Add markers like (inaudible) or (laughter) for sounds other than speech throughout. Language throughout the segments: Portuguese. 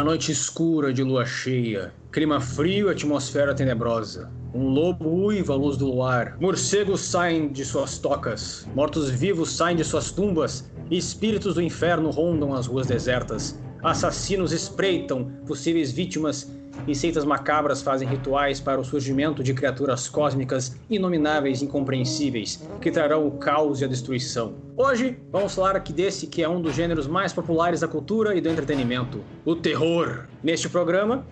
Uma noite escura de lua cheia, clima frio, atmosfera tenebrosa. Um lobo uiva à luz do luar. Morcegos saem de suas tocas. Mortos-vivos saem de suas tumbas. E espíritos do inferno rondam as ruas desertas. Assassinos espreitam possíveis vítimas e seitas macabras fazem rituais para o surgimento de criaturas cósmicas inomináveis e incompreensíveis, que trarão o caos e a destruição. Hoje, vamos falar aqui desse que é um dos gêneros mais populares da cultura e do entretenimento, o terror. Neste programa,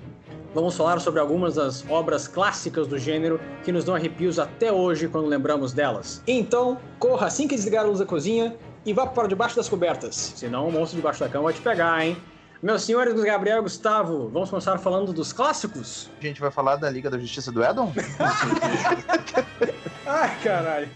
vamos falar sobre algumas das obras clássicas do gênero que nos dão arrepios até hoje quando lembramos delas. Então, corra assim que desligar a luz da cozinha e vá para debaixo das cobertas, senão o monstro debaixo da cama vai te pegar, hein? Meus senhores Gabriel e Gustavo, vamos começar falando dos clássicos? A gente vai falar da Liga da Justiça do Edom? (laughs) Ai, caralho.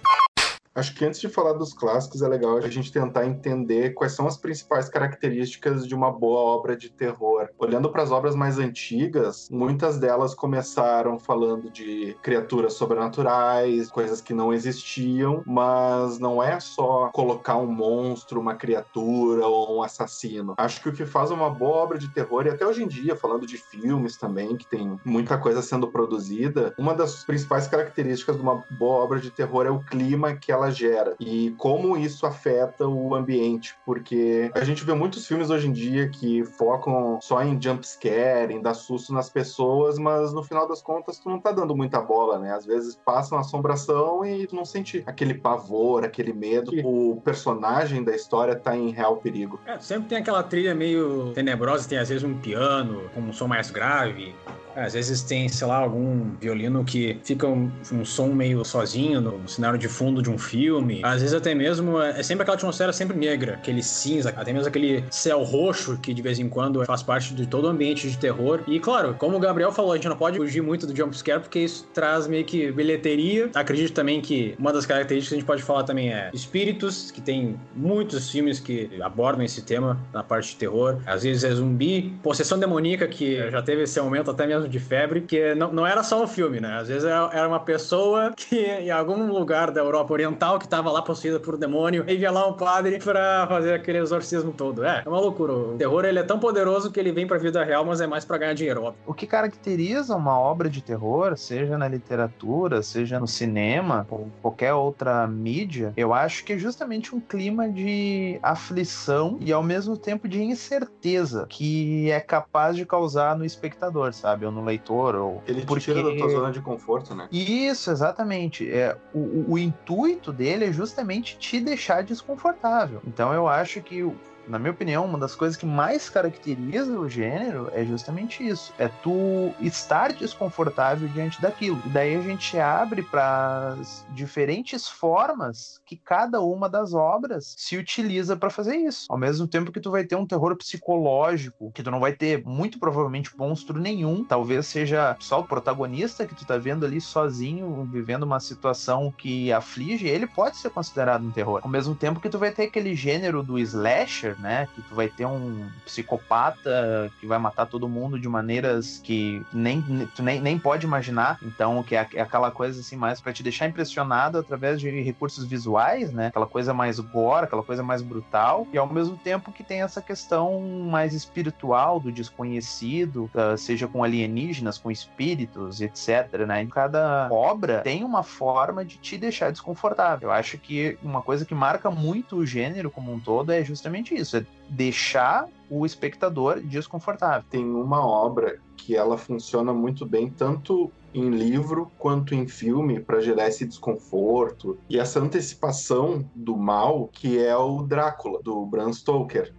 Acho que antes de falar dos clássicos, é legal a gente tentar entender quais são as principais características de uma boa obra de terror. Olhando para as obras mais antigas, muitas delas começaram falando de criaturas sobrenaturais, coisas que não existiam, mas não é só colocar um monstro, uma criatura ou um assassino. Acho que o que faz uma boa obra de terror, e até hoje em dia, falando de filmes também, que tem muita coisa sendo produzida, uma das principais características de uma boa obra de terror é o clima que ela ela gera e como isso afeta o ambiente, porque a gente vê muitos filmes hoje em dia que focam só em jump scare, em dar susto nas pessoas, mas no final das contas tu não tá dando muita bola, né? Às vezes passa uma assombração e tu não sente aquele pavor, aquele medo. O personagem da história tá em real perigo. É, sempre tem aquela trilha meio tenebrosa, tem às vezes um piano com um som mais grave, às vezes tem, sei lá, algum violino que fica um, um som meio sozinho no, cenário de fundo de um filme. Às vezes até mesmo é, é sempre aquela atmosfera sempre negra, aquele cinza, até mesmo aquele céu roxo que de vez em quando faz parte de todo o ambiente de terror. E claro, como o Gabriel falou, a gente não pode fugir muito do jumpscare porque isso traz meio que bilheteria. Acredito também que uma das características que a gente pode falar também é espíritos, que tem muitos filmes que abordam esse tema na parte de terror. Às vezes é zumbi, possessão demoníaca, que já teve esse aumento até mesmo de febre, que não, não era só um filme, né? Às vezes era uma pessoa que em algum lugar da Europa Oriental que tava lá possuída por demônio e via lá um padre pra fazer aquele exorcismo todo. É, é uma loucura. O terror ele é tão poderoso que ele vem pra vida real, mas é mais pra ganhar dinheiro, óbvio. O que caracteriza uma obra de terror, seja na literatura, seja no cinema, ou qualquer outra mídia, eu acho que é justamente um clima de aflição e ao mesmo tempo de incerteza que é capaz de causar no espectador, sabe? No leitor. Ou... Ele porque... tira da tua zona de conforto, né? Isso, exatamente. É, o, o intuito dele é justamente te deixar desconfortável. Então eu acho que na minha opinião, uma das coisas que mais caracteriza o gênero é justamente isso. É tu estar desconfortável diante daquilo. E daí a gente abre para diferentes formas que cada uma das obras se utiliza para fazer isso. Ao mesmo tempo que tu vai ter um terror psicológico, que tu não vai ter muito provavelmente monstro nenhum, talvez seja só o protagonista que tu tá vendo ali sozinho, vivendo uma situação que aflige, ele pode ser considerado um terror. Ao mesmo tempo que tu vai ter aquele gênero do slasher né? Que tu vai ter um psicopata que vai matar todo mundo de maneiras que nem, tu nem, nem pode imaginar. Então, que é, é aquela coisa assim, mais para te deixar impressionado através de recursos visuais, né? Aquela coisa mais gore, aquela coisa mais brutal. E ao mesmo tempo que tem essa questão mais espiritual do desconhecido, ah, seja com alienígenas, com espíritos, etc, né? cada obra tem uma forma de te deixar desconfortável. Eu acho que uma coisa que marca muito o gênero como um todo é justamente isso isso, é deixar o espectador desconfortável. Tem uma obra que ela funciona muito bem, tanto em livro quanto em filme para gerar esse desconforto e essa antecipação do mal que é o Drácula do Bram Stoker.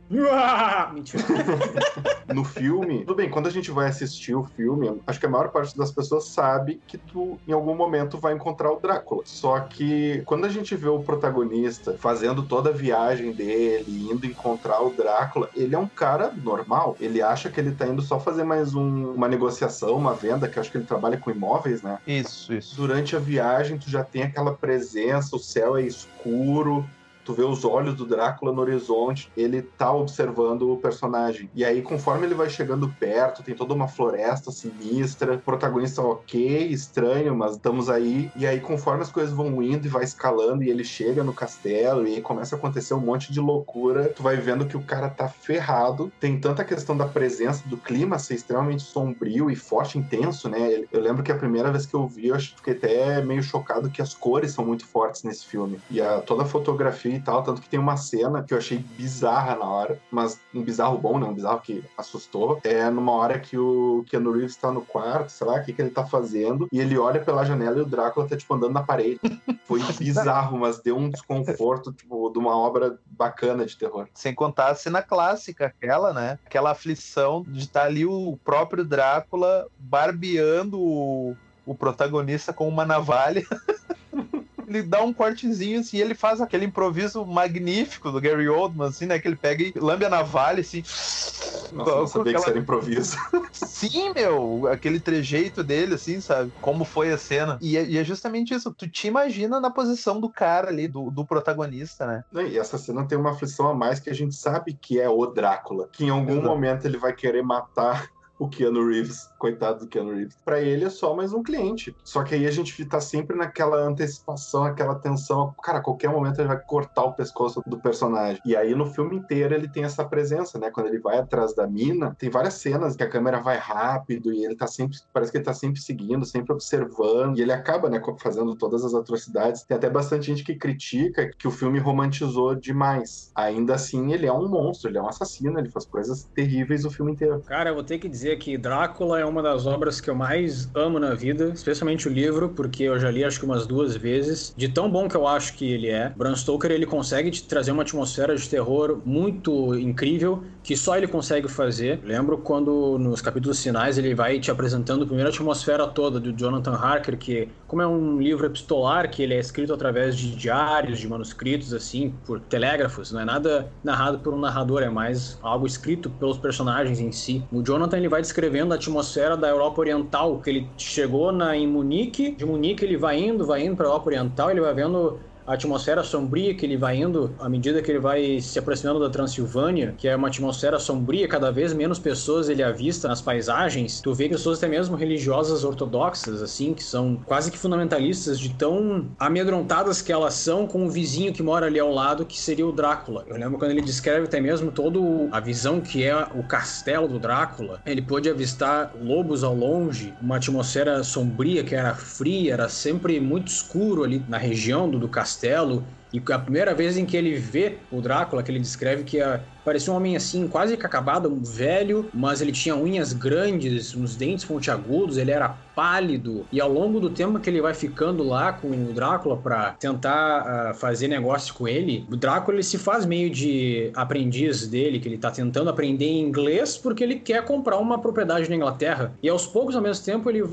Mentira. (laughs) no filme, tudo bem, quando a gente vai assistir o filme, acho que a maior parte das pessoas sabe que tu em algum momento vai encontrar o Drácula. Só que quando a gente vê o protagonista fazendo toda a viagem dele, indo encontrar o Drácula, ele é um cara normal. Ele acha que ele tá indo só fazer mais um, uma negociação, uma venda, que acho que ele trabalha com imóveis, né? Isso, isso. Durante a viagem, tu já tem aquela presença, o céu é escuro, tu vê os olhos do Drácula no horizonte, ele tá observando o personagem. E aí, conforme ele vai chegando perto, tem toda uma floresta sinistra, protagonista ok, estranho, mas estamos aí. E aí, conforme as coisas vão indo e vai escalando, e ele chega no castelo, e aí começa a acontecer um monte de loucura, tu vai vendo que o cara tá ferrado. Tem tanta questão da presença, do clima ser extremamente sombrio e forte, intenso, né? Eu lembro que a primeira vez que eu vi, eu fiquei até meio chocado que as cores são muito fortes nesse filme. E a, toda a fotografia e tal, tanto que tem uma cena que eu achei bizarra na hora, mas um bizarro bom, né? Um bizarro que assustou. É numa hora que o Keanu Reeves tá no quarto, sei lá, o que, que ele tá fazendo, e ele olha pela janela e o Drácula tá, tipo, andando na parede. Foi (laughs) bizarro, mas deu um desconforto, tipo, de uma obra bacana de terror. Sem contar a cena clássica, aquela, né? Aquela aflição de estar tá ali o próprio Drácula barbeando o, o protagonista com uma navalha. (laughs) ele dá um cortezinho assim, ele faz aquele improviso magnífico do Gary Oldman, assim, né? Que ele pega e lambe a navalha, assim. Nossa, não sabia aquela... que isso era improviso. (laughs) Sim, meu, aquele trejeito dele, assim, sabe? Como foi a cena. E é, e é, justamente isso, tu te imagina na posição do cara ali, do, do protagonista, né? E essa cena tem uma aflição a mais que a gente sabe que é o Drácula, que em algum Exato. momento ele vai querer matar o Keanu Reeves, coitado do Keanu Reeves. Para ele é só mais um cliente. Só que aí a gente tá sempre naquela antecipação, aquela tensão. Cara, a qualquer momento ele vai cortar o pescoço do personagem. E aí no filme inteiro ele tem essa presença, né? Quando ele vai atrás da mina, tem várias cenas que a câmera vai rápido e ele tá sempre, parece que ele tá sempre seguindo, sempre observando. E ele acaba, né, fazendo todas as atrocidades. Tem até bastante gente que critica que o filme romantizou demais. Ainda assim, ele é um monstro, ele é um assassino, ele faz coisas terríveis o filme inteiro. Cara, eu vou ter que dizer dizer que Drácula é uma das obras que eu mais amo na vida, especialmente o livro, porque eu já li acho que umas duas vezes. De tão bom que eu acho que ele é, Bram Stoker ele consegue te trazer uma atmosfera de terror muito incrível que só ele consegue fazer. Lembro quando nos capítulos finais ele vai te apresentando a primeira atmosfera toda do Jonathan Harker, que como é um livro epistolar que ele é escrito através de diários, de manuscritos assim, por telégrafos, não é nada narrado por um narrador, é mais algo escrito pelos personagens em si. O Jonathan ele vai descrevendo a atmosfera da Europa Oriental, que ele chegou na, em Munique, de Munique ele vai indo, vai indo para a Europa Oriental, ele vai vendo a atmosfera sombria que ele vai indo à medida que ele vai se aproximando da Transilvânia, que é uma atmosfera sombria, cada vez menos pessoas ele avista nas paisagens. Tu vê pessoas até mesmo religiosas ortodoxas, assim, que são quase que fundamentalistas, de tão amedrontadas que elas são com o vizinho que mora ali ao lado, que seria o Drácula. Eu lembro quando ele descreve até mesmo toda a visão que é o castelo do Drácula. Ele pôde avistar lobos ao longe, uma atmosfera sombria que era fria, era sempre muito escuro ali na região do castelo castelo. E a primeira vez em que ele vê o Drácula, que ele descreve que a, Parecia um homem assim, quase que acabado, um velho, mas ele tinha unhas grandes, uns dentes pontiagudos, ele era pálido. E ao longo do tempo que ele vai ficando lá com o Drácula para tentar uh, fazer negócio com ele, o Drácula ele se faz meio de aprendiz dele, que ele tá tentando aprender inglês porque ele quer comprar uma propriedade na Inglaterra. E aos poucos, ao mesmo tempo, ele,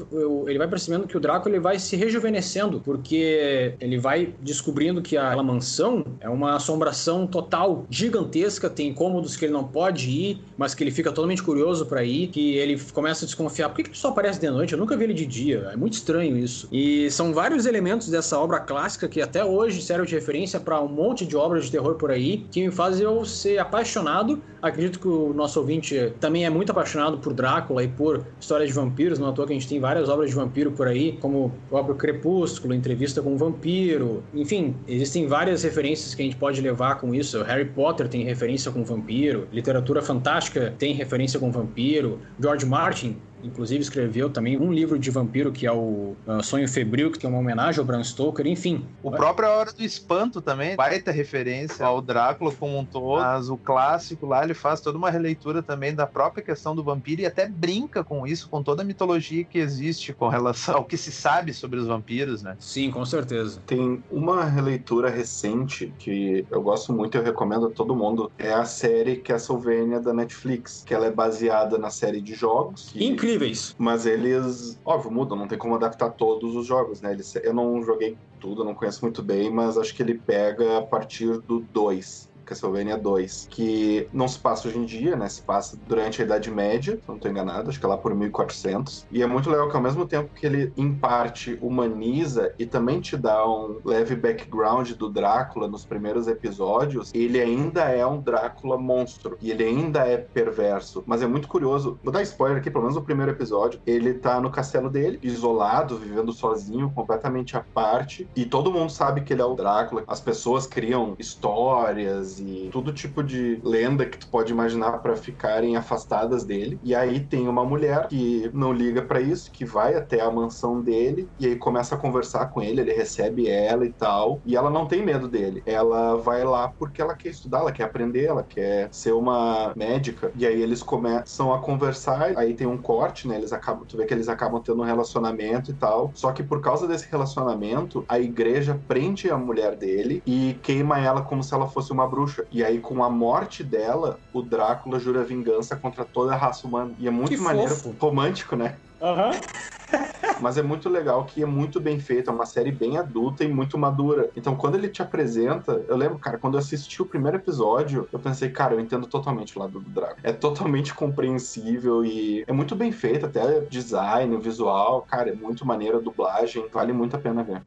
ele vai percebendo que o Drácula ele vai se rejuvenescendo, porque ele vai descobrindo que aquela mansão é uma assombração total, gigantesca, tem cômodos que ele não pode ir, mas que ele fica totalmente curioso para ir, que ele começa a desconfiar. Por que, que só aparece de noite? Eu nunca vi ele de dia. É muito estranho isso. E são vários elementos dessa obra clássica que até hoje servem de referência para um monte de obras de terror por aí, que me fazem eu ser apaixonado. Acredito que o nosso ouvinte também é muito apaixonado por Drácula e por histórias de vampiros. Não é à toa que a gente tem várias obras de vampiro por aí, como o próprio Crepúsculo, Entrevista com um Vampiro. Enfim, existem várias referências que a gente pode levar com isso. Harry Potter tem referência com vampiro, literatura fantástica tem referência com vampiro, George Martin inclusive escreveu também um livro de vampiro que é o uh, Sonho Febril, que é uma homenagem ao Bram Stoker, enfim. O próprio A Hora do Espanto também, baita referência ao Drácula como um todo, mas o clássico lá ele faz toda uma releitura também da própria questão do vampiro e até brinca com isso, com toda a mitologia que existe com relação ao que se sabe sobre os vampiros, né? Sim, com certeza. Tem uma releitura recente que eu gosto muito e eu recomendo a todo mundo, é a série Castlevania da Netflix, que ela é baseada na série de jogos. Que... Incrível Mas eles, óbvio, mudam, não tem como adaptar todos os jogos, né? Eles, eu não joguei tudo, não conheço muito bem, mas acho que ele pega a partir do 2 Castlevania 2, que não se passa hoje em dia, né? Se passa durante a Idade Média, não estou enganado, acho que é lá por 1400. E é muito legal que ao mesmo tempo que ele, em parte, humaniza e também te dá um leve background do Drácula nos primeiros episódios, ele ainda é um Drácula monstro. E ele ainda é perverso. Mas é muito curioso. Vou dar spoiler aqui, pelo menos no primeiro episódio. Ele tá no castelo dele, isolado, vivendo sozinho, completamente à parte. E todo mundo sabe que ele é o Drácula. As pessoas criam histórias e todo tipo de lenda que tu pode imaginar para ficarem afastadas dele. E aí tem uma mulher que não liga para isso, que vai até a mansão dele e aí começa a conversar com ele, ele recebe ela e tal. E ela não tem medo dele. Ela vai lá porque ela quer estudar, ela quer aprender, ela quer ser uma médica. E aí eles começam a conversar, aí tem um corte, né? Eles acabam, tu vê que eles acabam tendo um relacionamento e tal. Só que por causa desse relacionamento, a igreja prende a mulher dele e queima ela como se ela fosse uma bruxa bruxa. E aí, com a morte dela, o Drácula jura vingança contra toda a raça humana. E é muito que maneiro, fofo. romântico, né? Aham. Uhum. (laughs) Mas é muito legal que é muito bem feito, é uma série bem adulta e muito madura. Então, quando ele te apresenta, eu lembro, cara, quando eu assisti o primeiro episódio, eu pensei, cara, eu entendo totalmente o lado do Drago. É totalmente compreensível e é muito bem feito, até design, visual, cara, é muito maneira a dublagem, vale muito a pena ver.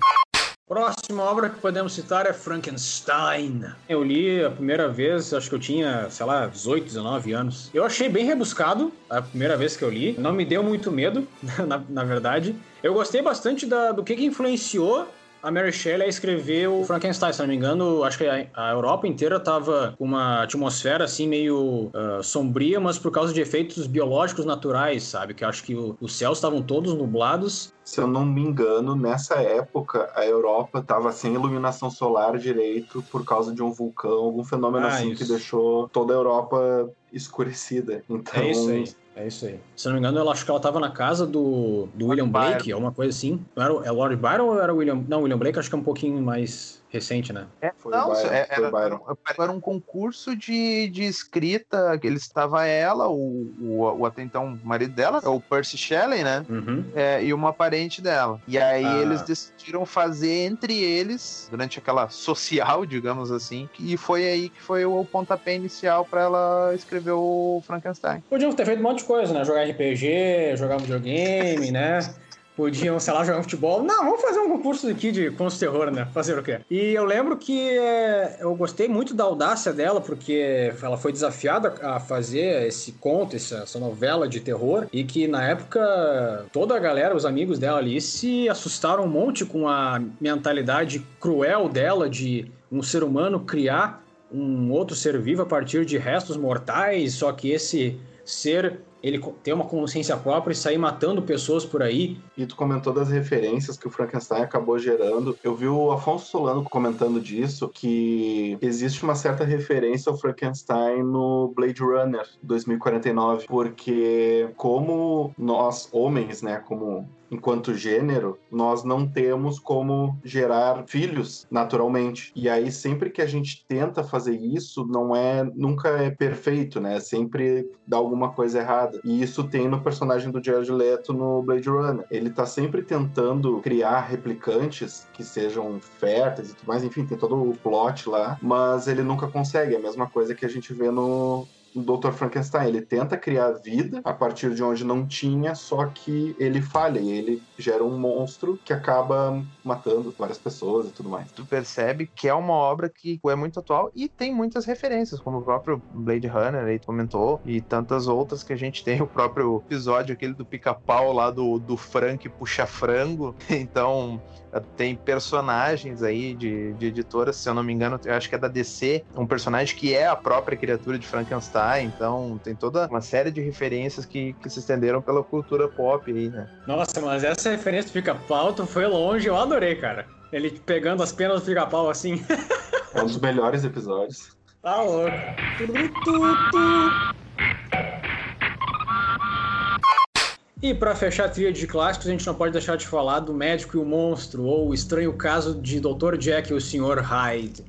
Próxima obra que podemos citar é Frankenstein. Eu li a primeira vez, acho que eu tinha, sei lá, 18, 19 anos. Eu achei bem rebuscado a primeira vez que eu li. Não me deu muito medo, (laughs) na, na verdade. Eu gostei bastante da, do que, que influenciou a Mary Shelley escreveu o Frankenstein, se não me engano, acho que a, Europa inteira tava com uma atmosfera assim meio uh, sombria, mas por causa de efeitos biológicos naturais, sabe? Que acho que o, os céus estavam todos nublados. Se eu não me engano, nessa época a Europa estava sem iluminação solar direito por causa de um vulcão, algum fenômeno ah, assim isso. que deixou toda a Europa escurecida. Então, é isso aí. É isso aí. Se não me engano, eu acho que ela tava na casa do, do William Blake, alguma coisa assim. Não era, é Lord Byron ou era William... Não, William Blake acho que é um pouquinho mais recente, né? É, foi não, Byron, é, era, era, era, um concurso de, de escrita, que ele estava ela, o, o, o até então marido dela, é o Percy Shelley, né? Uhum. É, e uma parente dela. E aí ah. eles decidiram fazer entre eles, durante aquela social, (laughs) digamos assim, e foi aí que foi o pontapé inicial para ela escrever o Frankenstein. Podiam ter feito um monte de coisa, né? Jogar RPG, jogar videogame, né? podiam, sei lá, jogar futebol. Não, vamos fazer um concurso aqui de contos terror, né? Fazer o quê? E eu lembro que é, eu gostei muito da audácia dela, porque ela foi desafiada a fazer esse conto, essa, essa novela de terror, e que na época toda a galera, os amigos dela ali, se assustaram um monte com a mentalidade cruel dela de um ser humano criar um outro ser vivo a partir de restos mortais, só que esse ser ele ter uma consciência própria e sair matando pessoas por aí. E tu comentou das referências que o Frankenstein acabou gerando. Eu vi o Afonso Solano comentando disso, que existe uma certa referência ao Frankenstein no Blade Runner 2049, porque como nós, homens, né, como enquanto gênero, nós não temos como gerar filhos naturalmente. E aí sempre que a gente tenta fazer isso, não é nunca é perfeito, né? Sempre dá alguma coisa errada. E isso tem no personagem do Jared Leto no Blade Runner. Ele tá sempre tentando criar replicantes que sejam férteis e tudo mais, enfim, tem todo o plot lá, mas ele nunca consegue. É a mesma coisa que a gente vê no o Dr. Frankenstein. Ele tenta criar vida a partir de onde não tinha, só que ele falha e ele gera um monstro que acaba matando várias pessoas e tudo mais. Tu percebe que é uma obra que é muito atual e tem muitas referências, como o próprio Blade Runner aí comentou, e tantas outras que a gente tem, o próprio episódio aquele do pica-pau lá do, do Frank puxa frango. (laughs) Então, tem personagens aí de, de editoras, se eu não me engano, eu acho que é da DC, um personagem que é a própria criatura de Frankenstein, então tem toda uma série de referências que, que se estenderam pela cultura pop aí, né? Nossa, mas essa referência do pica-pau foi longe, eu adorei, cara. Ele pegando as penas do pica-pau assim. É um dos melhores episódios. Tá louco. E para fechar a trilha de clássicos, a gente não pode deixar de falar do Médico e o Monstro, ou o estranho caso de Dr. Jack e o Sr. Hyde.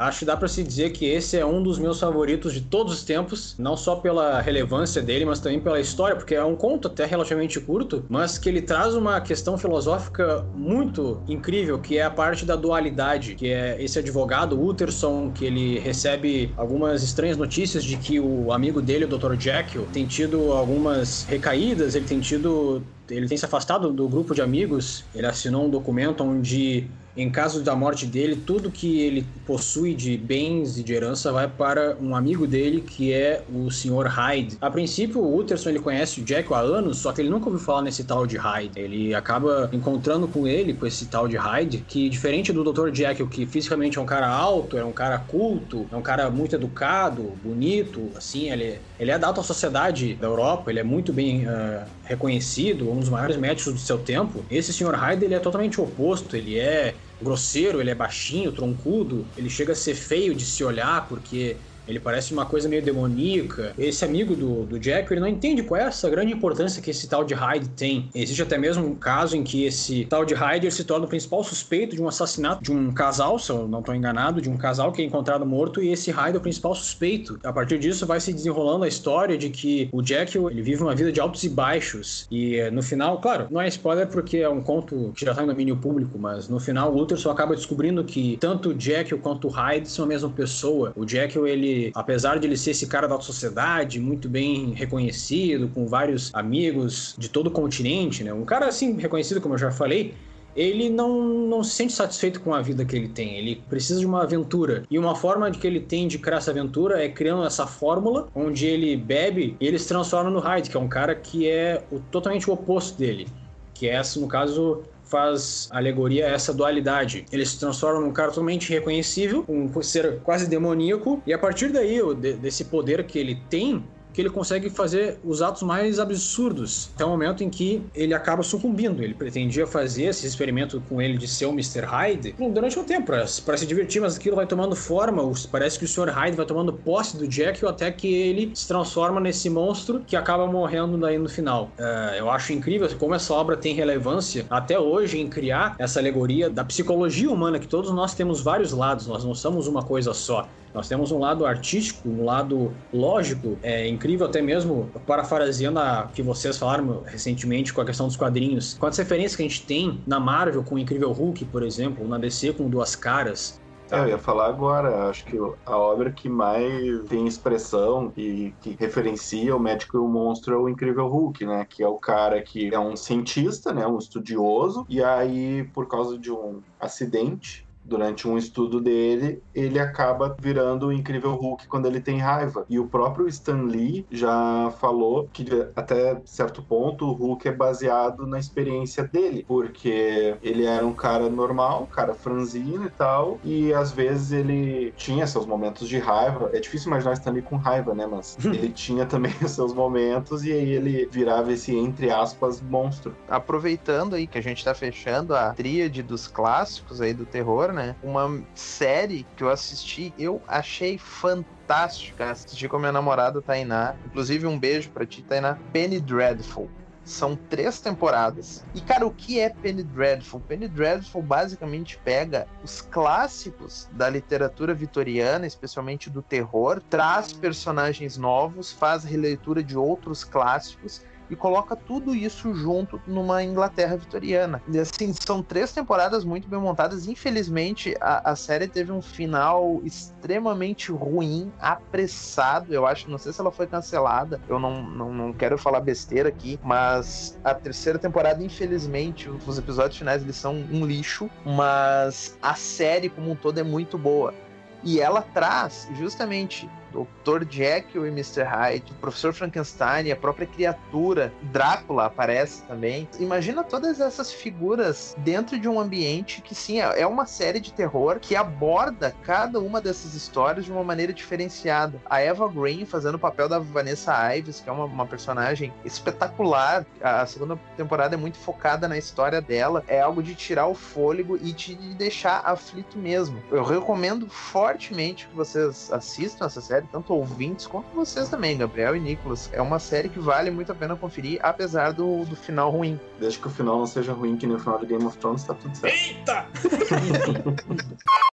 Acho que dá para se dizer que esse é um dos meus favoritos de todos os tempos, não só pela relevância dele, mas também pela história, porque é um conto até relativamente curto, mas que ele traz uma questão filosófica muito incrível, que é a parte da dualidade, que é esse advogado Utterson, que ele recebe algumas estranhas notícias de que o amigo dele, o Dr. Jekyll, tem tido algumas recaídas, ele tem tido ele tem se afastado do grupo de amigos. Ele assinou um documento onde em caso da morte dele, tudo que ele possui de bens e de herança vai para um amigo dele, que é o Sr. Hyde. A princípio, o Utterson ele conhece o Jack há anos, só que ele nunca ouviu falar nesse tal de Hyde. Ele acaba encontrando com ele, com esse tal de Hyde, que diferente do Dr. Jack, que fisicamente é um cara alto, é um cara culto, é um cara muito educado, bonito, assim, ele, ele é da alta sociedade da Europa, ele é muito bem uh, reconhecido, um dos maiores médicos do seu tempo. Esse Sr. Hyde, ele é totalmente oposto, ele é grosseiro, ele é baixinho, troncudo, ele chega a ser feio de se olhar porque ele parece uma coisa meio demoníaca. Esse amigo do, do Jack, ele não entende qual é essa grande importância que esse tal de Hyde tem. Existe até mesmo um caso em que esse tal de Hyde se torna o principal suspeito de um assassinato de um casal, se eu não estou enganado, de um casal que é encontrado morto e esse Hyde é o principal suspeito. A partir disso vai se desenrolando a história de que o Jack ele vive uma vida de altos e baixos e eh, no final, claro, não é spoiler porque é um conto que já está em domínio público, mas no final o Luther só acaba descobrindo que tanto o Jack quanto o Hyde são a mesma pessoa. O Jack ele apesar de ele ser esse cara da alta sociedade, muito bem reconhecido, com vários amigos de todo o continente, né? Um cara assim reconhecido, como eu já falei, ele não, não se sente satisfeito com a vida que ele tem. Ele precisa de uma aventura. E uma forma de que ele tem de criar essa aventura é criando essa fórmula onde ele bebe e ele se transforma no Hyde, que é um cara que é o, totalmente o oposto dele. Que é, no caso, faz alegoria a essa dualidade. Ele se transforma num cara totalmente reconhecível, um ser quase demoníaco, e a partir daí, desse poder que ele tem, que ele consegue fazer os atos mais absurdos, até o momento em que ele acaba sucumbindo. Ele pretendia fazer esse experimento com ele de ser o Mr. Hyde durante um tempo, para se divertir, mas aquilo vai tomando forma, parece que o Sr. Hyde vai tomando posse do Jack até que ele se transforma nesse monstro que acaba morrendo daí no final. Uh, eu acho incrível como essa obra tem relevância até hoje em criar essa alegoria da psicologia humana, que todos nós temos vários lados, nós não somos uma coisa só. Nós temos um lado artístico, um lado lógico, é incrível até mesmo, parafraseando a que vocês falaram recentemente com a questão dos quadrinhos. Quantas referências que a gente tem na Marvel com o Incrível Hulk, por exemplo, na DC com Duas Caras, é, eu ia falar agora, acho que a obra que mais tem expressão e que referencia o médico e o monstro é o Incrível Hulk, né? Que é o cara que é um cientista, né? Um estudioso, e aí, por causa de um acidente, durante um estudo dele, ele acaba virando o incrível Hulk quando ele tem raiva. E o próprio Stan Lee já falou que até certo ponto o Hulk é baseado na experiência dele, porque ele era um cara normal, um cara franzino e tal, e às vezes ele tinha seus momentos de raiva. É difícil imaginar Stan Lee com raiva, né, mas ele tinha também (laughs) seus momentos e aí ele virava esse entre aspas monstro. Aproveitando aí que a gente tá fechando a tríade dos clássicos aí do terror, né? Uma série que eu assisti, eu achei fantástica. Assisti com a minha namorada Tainá. Inclusive, um beijo pra ti, Tainá. Penny Dreadful. São três temporadas. E, cara, o que é Penny Dreadful? Penny Dreadful basicamente pega os clássicos da literatura vitoriana, especialmente do terror, traz personagens novos, faz releitura de outros clássicos e coloca tudo isso junto numa Inglaterra vitoriana. E assim, são três temporadas muito bem montadas. Infelizmente, a, a série teve um final extremamente ruim, apressado. Eu acho, não sei se ela foi cancelada, eu não, não, não quero falar besteira aqui, mas a terceira temporada, infelizmente, os episódios finais eles são um lixo, mas a série como um todo é muito boa. E ela traz justamente Dr. Jekyll e Mr. Hyde, o Professor Frankenstein, a própria criatura, Drácula aparece também. Imagina todas essas figuras dentro de um ambiente que sim, é uma série de terror que aborda cada uma dessas histórias de uma maneira diferenciada. A Eva Green fazendo o papel da Vanessa Ives, que é uma, uma personagem espetacular. A segunda temporada é muito focada na história dela. É algo de tirar o fôlego e te deixar aflito mesmo. Eu recomendo fortemente que vocês assistam essa série série, tanto ouvintes quanto vocês também, Gabriel e Nicolas. É uma série que vale muito a pena conferir, apesar do, do final ruim. Desde que o final não seja ruim, que nem o final de Game of Thrones, tá tudo certo. Eita! (laughs)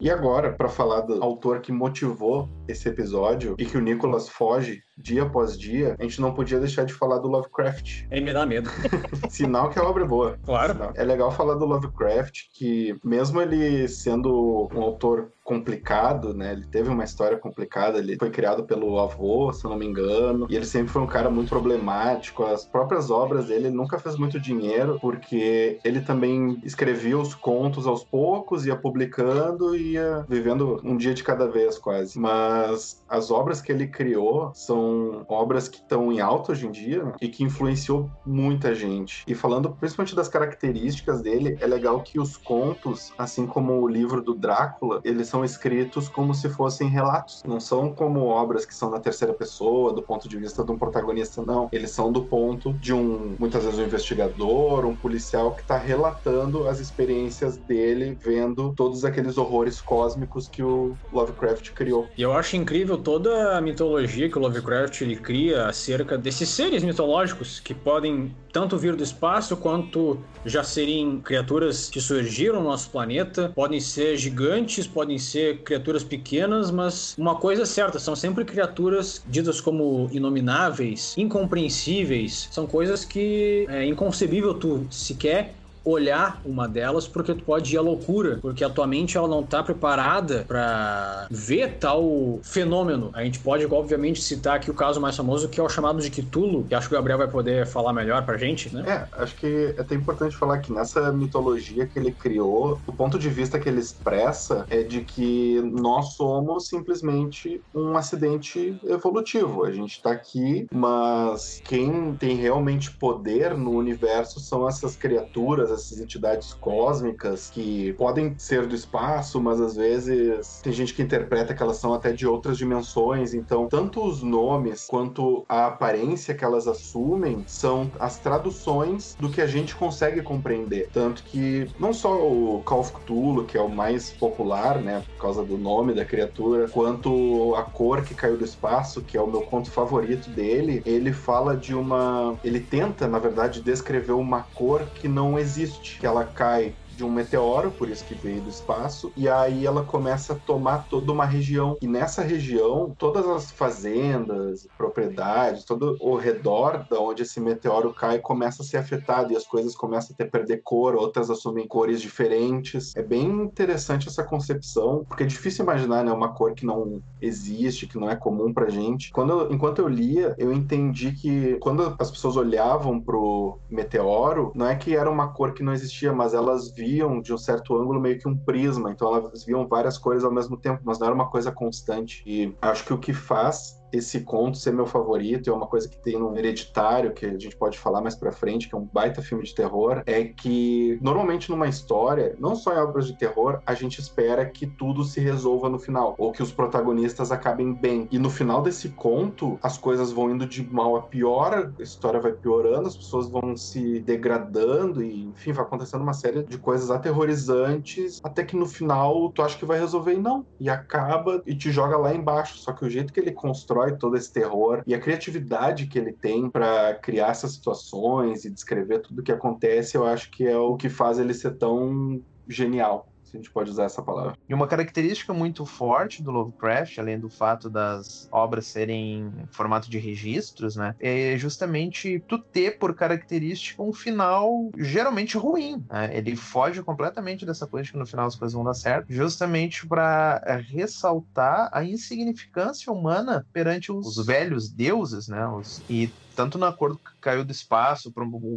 E agora, para falar do autor que motivou esse episódio e que o Nicolas foge dia após dia, a gente não podia deixar de falar do Lovecraft. Ele me dá medo. (laughs) Sinal que a obra é boa. Claro. É legal falar do Lovecraft, que mesmo ele sendo um autor complicado, né? Ele teve uma história complicada, ele foi criado pelo avô, se eu não me engano, e ele sempre foi um cara muito problemático. As próprias obras dele ele nunca fez muito dinheiro, porque ele também escrevia os contos aos poucos, ia publicando e ia vivendo um dia de cada vez quase. Mas as obras que ele criou são obras que estão em alta hoje em dia e que influenciou muita gente. E falando principalmente das características dele, é legal que os contos, assim como o livro do Drácula, eles são escritos como se fossem relatos. Não são como obras que são na terceira pessoa, do ponto de vista de um protagonista, não. Eles são do ponto de um, muitas vezes, um investigador, um policial que está relatando as experiências dele, vendo todos aqueles horrores cósmicos que o Lovecraft criou. E eu acho incrível toda a mitologia que o Lovecraft ele cria acerca desses seres mitológicos que podem tanto vir do espaço quanto já serem criaturas que surgiram no nosso planeta, podem ser gigantes, podem ser criaturas pequenas, mas uma coisa é certa, são sempre criaturas ditas como inomináveis, incompreensíveis, são coisas que é inconcebível tu sequer olhar uma delas porque tu pode ir à loucura, porque a tua mente ela não tá preparada para ver tal fenômeno. A gente pode obviamente citar aqui o caso mais famoso que é o chamado de Cthulhu, que acho que o Gabriel vai poder falar melhor pra gente, né? É, acho que é até importante falar que nessa mitologia que ele criou, o ponto de vista que ele expressa é de que nós somos simplesmente um acidente evolutivo. A gente tá aqui, mas quem tem realmente poder no universo são essas criaturas, essas entidades cósmicas que podem ser do espaço, mas às vezes tem gente que interpreta que elas são até de outras dimensões. Então, tanto os nomes quanto a aparência que elas assumem são as traduções do que a gente consegue compreender. Tanto que não só o Call of Cthulhu, que é o mais popular, né, por causa do nome da criatura, quanto a cor que caiu do espaço, que é o meu conto favorito dele, ele fala de uma. Ele tenta, na verdade, descrever uma cor que não existe que ela cai de um meteoro, por isso que veio do espaço, e aí ela começa a tomar toda uma região. E nessa região, todas as fazendas, propriedades, todo o redor da onde esse meteoro cai começa a ser afetado e as coisas começam a ter perder cor, outras assumem cores diferentes. É bem interessante essa concepção, porque é difícil imaginar, né, uma cor que não existe, que não é comum pra gente. Quando enquanto eu lia, eu entendi que quando as pessoas olhavam pro meteoro, não é que era uma cor que não existia, mas elas viam viam de um certo ângulo meio que um prisma, então elas viam várias cores ao mesmo tempo, mas não era uma coisa constante. E acho que o que faz esse conto ser meu favorito, é uma coisa que tem no Hereditário, que a gente pode falar mais pra frente, que é um baita filme de terror, é que normalmente numa história, não só em obras de terror, a gente espera que tudo se resolva no final, ou que os protagonistas acabem bem. E no final desse conto, as coisas vão indo de mal a pior, a história vai piorando, as pessoas vão se degradando e, enfim, vai acontecendo uma série de coisas aterrorizantes, até que no final tu acha que vai resolver e não. E acaba e te joga lá embaixo. Só que o jeito que ele constrói constrói todo esse terror e a criatividade que ele tem para criar essas situações e descrever tudo o que acontece, eu acho que é o que faz ele ser tão genial se a gente pode usar essa palavra. E uma característica muito forte do Lovecraft, além do fato das obras serem em formato de registros, né, é justamente tu ter por característica um final geralmente ruim. Né? Ele foge completamente dessa coisa de que no final as coisas vão dar certo, justamente para ressaltar a insignificância humana perante os, os velhos deuses, né, os, e tanto na cor que caiu do espaço,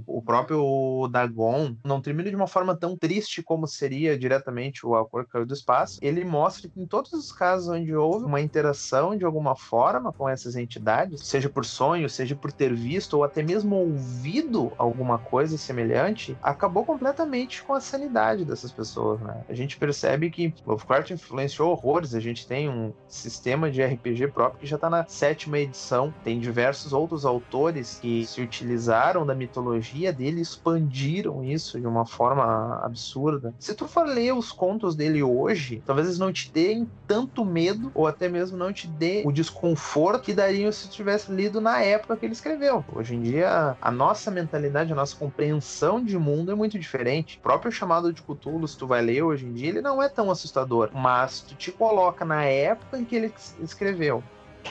o próprio Dagon, não termina de uma forma tão triste como seria diretamente o A Cor que Caiu do Espaço. Ele mostra que em todos os casos onde houve uma interação de alguma forma com essas entidades, seja por sonho, seja por ter visto ou até mesmo ouvido alguma coisa semelhante, acabou completamente com a sanidade dessas pessoas, né? A gente percebe que Lovecraft influenciou horrores, a gente tem um sistema de RPG próprio que já está na sétima edição, tem diversos outros autores autores que se utilizaram da mitologia dele expandiram isso de uma forma absurda. Se tu for ler os contos dele hoje, talvez eles não te deem tanto medo ou até mesmo não te dê o desconforto que dariam se tu tivesse lido na época que ele escreveu. Hoje em dia, a nossa mentalidade, a nossa compreensão de mundo é muito diferente. O próprio chamado de Cthulhu, se tu vai ler hoje em dia, ele não é tão assustador, mas tu te coloca na época em que ele escreveu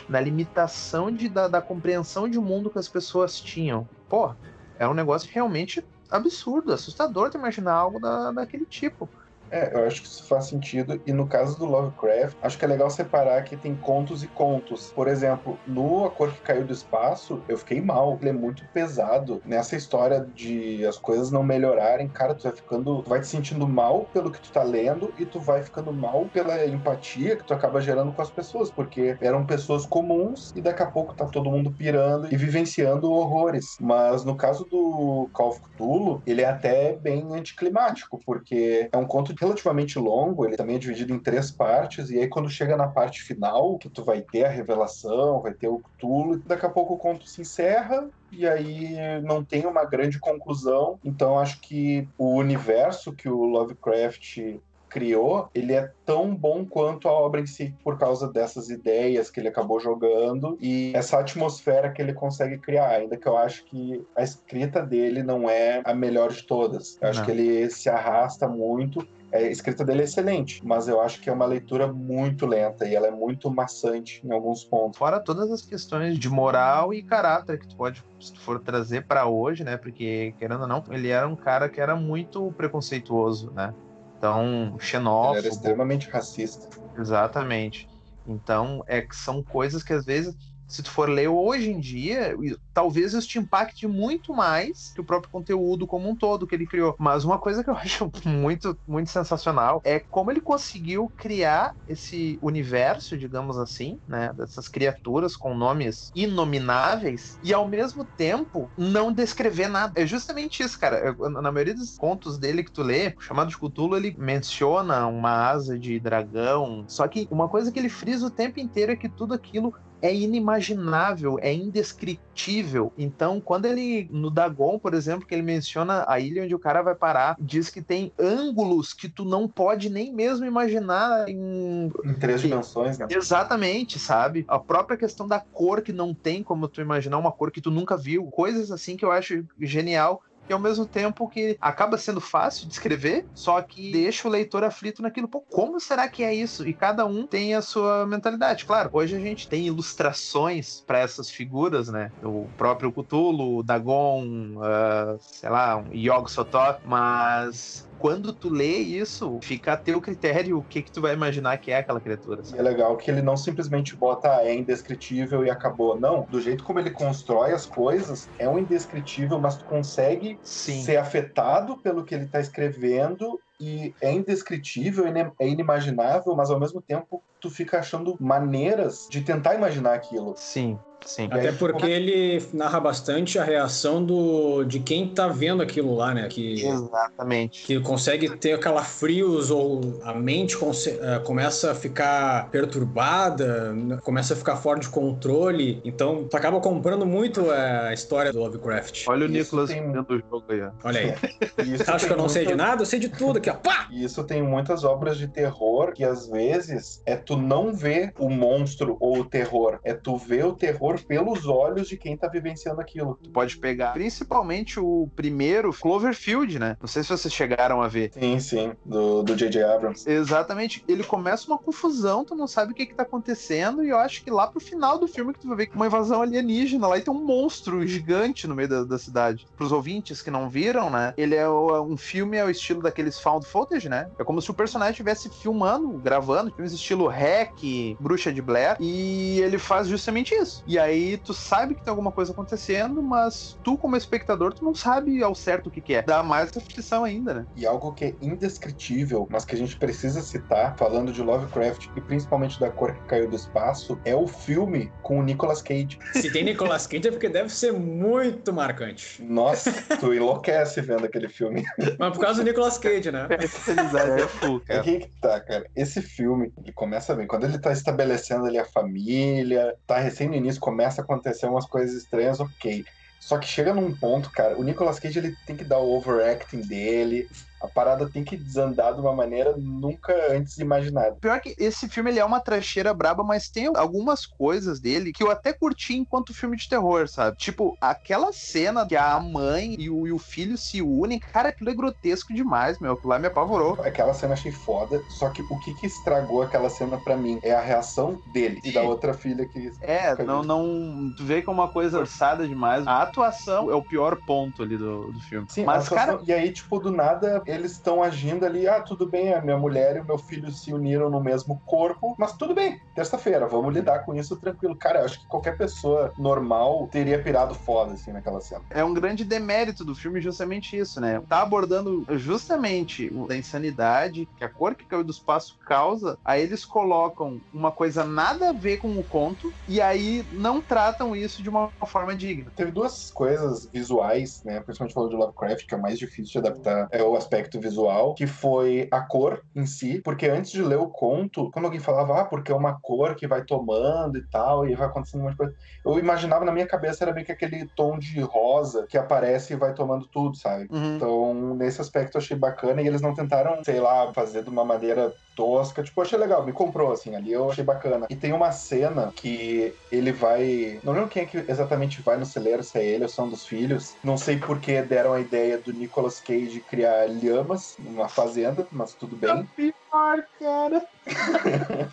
na limitação de, da, da compreensão de mundo que as pessoas tinham. Pô, é um negócio realmente absurdo, assustador de imaginar algo da, daquele tipo. É, eu acho que isso faz sentido. E no caso do Lovecraft, acho que é legal separar que tem contos e contos. Por exemplo, no A Cor que Caiu do Espaço, eu fiquei mal. Ele é muito pesado. Nessa história de as coisas não melhorarem, cara, tu vai ficando. Tu vai te sentindo mal pelo que tu tá lendo e tu vai ficando mal pela empatia que tu acaba gerando com as pessoas. Porque eram pessoas comuns e daqui a pouco tá todo mundo pirando e vivenciando horrores. Mas no caso do Call of Cthulhu, ele é até bem anticlimático, porque é um conto relativamente longo, ele também é dividido em três partes, e aí quando chega na parte final, que tu vai ter a revelação, vai ter o Cthulhu, daqui a pouco o conto se encerra, e aí não tem uma grande conclusão. Então acho que o universo que o Lovecraft criou, ele é tão bom quanto a obra em si, por causa dessas ideias que ele acabou jogando e essa atmosfera que ele consegue criar. Ainda que eu acho que a escrita dele não é a melhor de todas. Eu acho que ele se arrasta muito a escrita dele é excelente, mas eu acho que é uma leitura muito lenta e ela é muito maçante em alguns pontos. Fora todas as questões de moral e caráter que tu pode, se tu for trazer para hoje, né? Porque, querendo ou não, ele era um cara que era muito preconceituoso, né? Então, xenófobo. Ele era extremamente racista. Exatamente. Então, é que são coisas que às vezes se tu for ler hoje em dia, talvez isso te impacte muito mais que o próprio conteúdo como um todo que ele criou. Mas uma coisa que eu (laughs) acho muito, muito sensacional é como ele conseguiu criar esse universo, digamos assim, né, dessas criaturas com nomes inomináveis e ao mesmo tempo não descrever nada. É justamente isso, cara. Na maioria dos contos dele que tu lê, chamado de Cthulhu, ele menciona uma asa de dragão. Só que uma coisa que ele frisa o tempo inteiro é que tudo aquilo é inimaginável, é indescritível. Então, quando ele, no Dagon, por exemplo, que ele menciona a ilha onde o cara vai parar, diz que tem ângulos que tu não pode nem mesmo imaginar em. Em três dimensões, né? Exatamente, sabe? A própria questão da cor que não tem como tu imaginar uma cor que tu nunca viu. Coisas assim que eu acho genial e ao mesmo tempo que acaba sendo fácil de escrever, só que deixa o leitor aflito naquilo. Pô, como será que é isso? E cada um tem a sua mentalidade. Claro, hoje a gente tem ilustrações para essas figuras, né? O próprio Cthulhu, o Dagon, uh, sei lá, um Yog Sothoth, mas quando tu lê isso, fica a teu critério o que que tu vai imaginar que é aquela criatura. Sabe? E é legal que ele não simplesmente bota ah, é indescritível e acabou. Não, do jeito como ele constrói as coisas, é um indescritível, mas tu consegue Sim. ser afetado pelo que ele tá escrevendo e é indescritível, é inimaginável, mas ao mesmo tempo tu fica achando maneiras de tentar imaginar aquilo. Sim. Sim. Até porque ele narra bastante a reação do, de quem tá vendo aquilo lá, né? Que, Exatamente. Que consegue ter calafrios ou a mente uh, começa a ficar perturbada, começa a ficar fora de controle. Então, tu acaba comprando muito a história do Lovecraft. Olha o Nicolas tem... dentro do jogo aí. Olha aí. (laughs) Acho que eu não sei de nada? Eu sei de tudo aqui, ó. Pá! Isso tem muitas obras de terror que às vezes é tu não ver o monstro ou o terror, é tu ver o terror pelos olhos de quem tá vivenciando aquilo. Tu pode pegar principalmente o primeiro Cloverfield, né? Não sei se vocês chegaram a ver. Sim, sim, do J.J. Abrams. Exatamente. Ele começa uma confusão, tu não sabe o que que tá acontecendo e eu acho que lá pro final do filme que tu vai ver uma invasão alienígena lá e tem um monstro gigante no meio da, da cidade. Pros ouvintes que não viram, né? Ele é um filme ao estilo daqueles found footage, né? É como se o personagem estivesse filmando, gravando, filmes estilo Hack, Bruxa de Blair, e ele faz justamente isso. E aí tu sabe que tem alguma coisa acontecendo, mas tu, como espectador, tu não sabe ao certo o que, que é. Dá mais aflição ainda, né? E algo que é indescritível, mas que a gente precisa citar, falando de Lovecraft e principalmente da cor que caiu do espaço, é o filme com o Nicolas Cage. Se tem Nicolas Cage é porque deve ser muito marcante. Nossa, tu enlouquece vendo aquele filme. Mas por causa do Nicolas Cage, né? é full, cara. Aqui que tá, cara. Esse filme, ele começa bem. Quando ele tá estabelecendo ali a família, tá recém no início, começa a acontecer umas coisas estranhas, ok. Só que chega num ponto, cara, o Nicolas Cage ele tem que dar o overacting dele, a parada tem que desandar de uma maneira nunca antes imaginada. Pior que esse filme ele é uma trecheira braba, mas tem algumas coisas dele que eu até curti enquanto filme de terror, sabe? Tipo, aquela cena que a mãe e o, e o filho se unem, cara, aquilo é grotesco demais, meu. Aquilo lá me apavorou. Aquela cena achei foda, só que o que, que estragou aquela cena para mim é a reação dele e da outra filha que. É, não, não. Tu vê que é uma coisa orçada demais. A atuação é o pior ponto ali do, do filme. Sim, mas, cara. E aí, tipo, do nada eles estão agindo ali, ah, tudo bem, a minha mulher e o meu filho se uniram no mesmo corpo, mas tudo bem, terça-feira, vamos lidar com isso tranquilo. Cara, eu acho que qualquer pessoa normal teria pirado foda, assim, naquela cena. É um grande demérito do filme justamente isso, né? Tá abordando justamente a insanidade que a cor que caiu do espaço causa, aí eles colocam uma coisa nada a ver com o conto e aí não tratam isso de uma forma digna. Teve duas coisas visuais, né? Principalmente falando de Lovecraft, que é mais difícil de adaptar, é o aspecto aspecto visual, que foi a cor em si, porque antes de ler o conto, quando alguém falava, ah, porque é uma cor que vai tomando e tal, e vai acontecendo um monte de coisa, eu imaginava na minha cabeça era meio que aquele tom de rosa que aparece e vai tomando tudo, sabe? Uhum. Então, nesse aspecto eu achei bacana e eles não tentaram, sei lá, fazer de uma maneira tosca. Tipo, achei legal, me comprou, assim, ali eu achei bacana. E tem uma cena que ele vai. Não lembro quem é que exatamente vai no celeiro, se é ele ou são dos filhos. Não sei por que deram a ideia do Nicolas Cage criar lhamas numa fazenda, mas tudo bem. Pior, cara.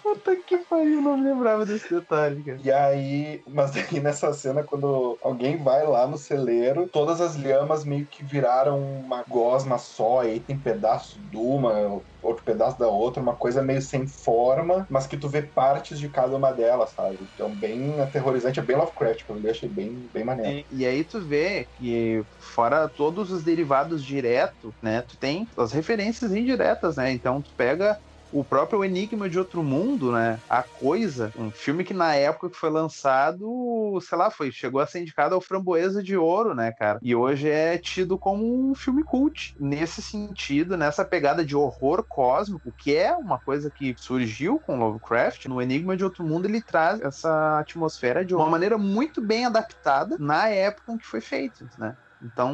Puta que pariu, não me lembrava desse detalhe, cara. E aí, mas aí nessa cena, quando alguém vai lá no celeiro, todas as lhamas meio que viraram uma gosma só, aí tem pedaço de uma, outro pedaço da outra, uma coisa meio sem forma, mas que tu vê partes de cada uma delas, sabe? Então, bem aterrorizante, é bem Lovecraft, eu achei bem, bem maneiro. E, e aí tu vê que, fora todos os derivados direto, né, tu tem as referências indiretas, né? Então, tu pega o próprio Enigma de Outro Mundo, né? A Coisa, um filme que na época que foi lançado, sei lá, foi chegou a ser indicado ao Framboesa de Ouro, né, cara? E hoje é tido como um filme cult. Nesse sentido, nessa pegada de horror cósmico, que é uma coisa que surgiu com Lovecraft, no Enigma de Outro Mundo ele traz essa atmosfera de uma maneira muito bem adaptada na época em que foi feito, né? Então,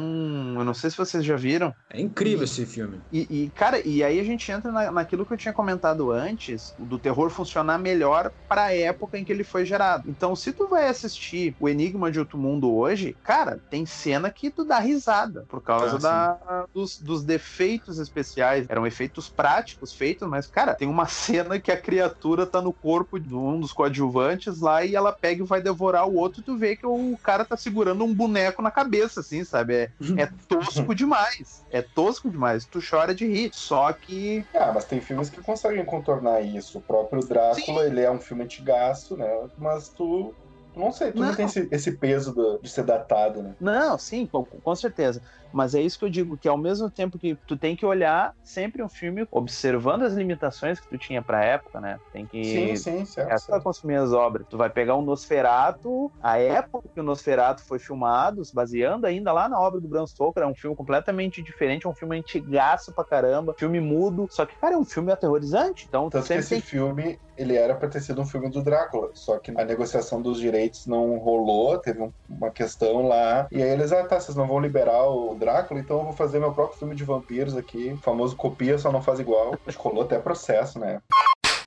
eu não sei se vocês já viram. É incrível e, esse filme. E, e, cara, e aí a gente entra na, naquilo que eu tinha comentado antes, do terror funcionar melhor para a época em que ele foi gerado. Então, se tu vai assistir O Enigma de Outro Mundo hoje, cara, tem cena que tu dá risada por causa ah, da, dos, dos, defeitos especiais. Eram efeitos práticos feitos, mas, cara, tem uma (laughs) cena que a criatura tá no corpo de um dos coadjuvantes lá e ela pega e vai devorar o outro e tu vê que o cara tá segurando um boneco na cabeça, assim, sabe? Sabe? É, é tosco demais. É tosco demais. Tu chora de rir. Só que. Ah, mas tem filmes que conseguem contornar isso. O próprio Drácula, Sim. ele é um filme antigaço, né? Mas tu não sei, tu não, não tem esse, esse peso do, de ser datado, né? Não, sim, com, com, certeza. Mas é isso que eu digo, que ao mesmo tempo que tu tem que olhar sempre um filme observando as limitações que tu tinha pra época, né? Tem que. Sim, sim, certo. É certo. consumir as obras. Tu vai pegar o um Nosferato, a época que o Nosferato foi filmado, se baseando ainda lá na obra do Bram Stoker, é um filme completamente diferente, é um filme antigaço pra caramba, filme mudo, só que, cara, é um filme aterrorizante. Então, Tanto que esse filme, ele era pra ter sido um filme do Drácula, só que a negociação dos direitos não rolou, teve uma questão lá, e aí eles, ah tá, vocês não vão liberar o Drácula, então eu vou fazer meu próprio filme de vampiros aqui. O famoso copia, só não faz igual. Acho que rolou até processo, né?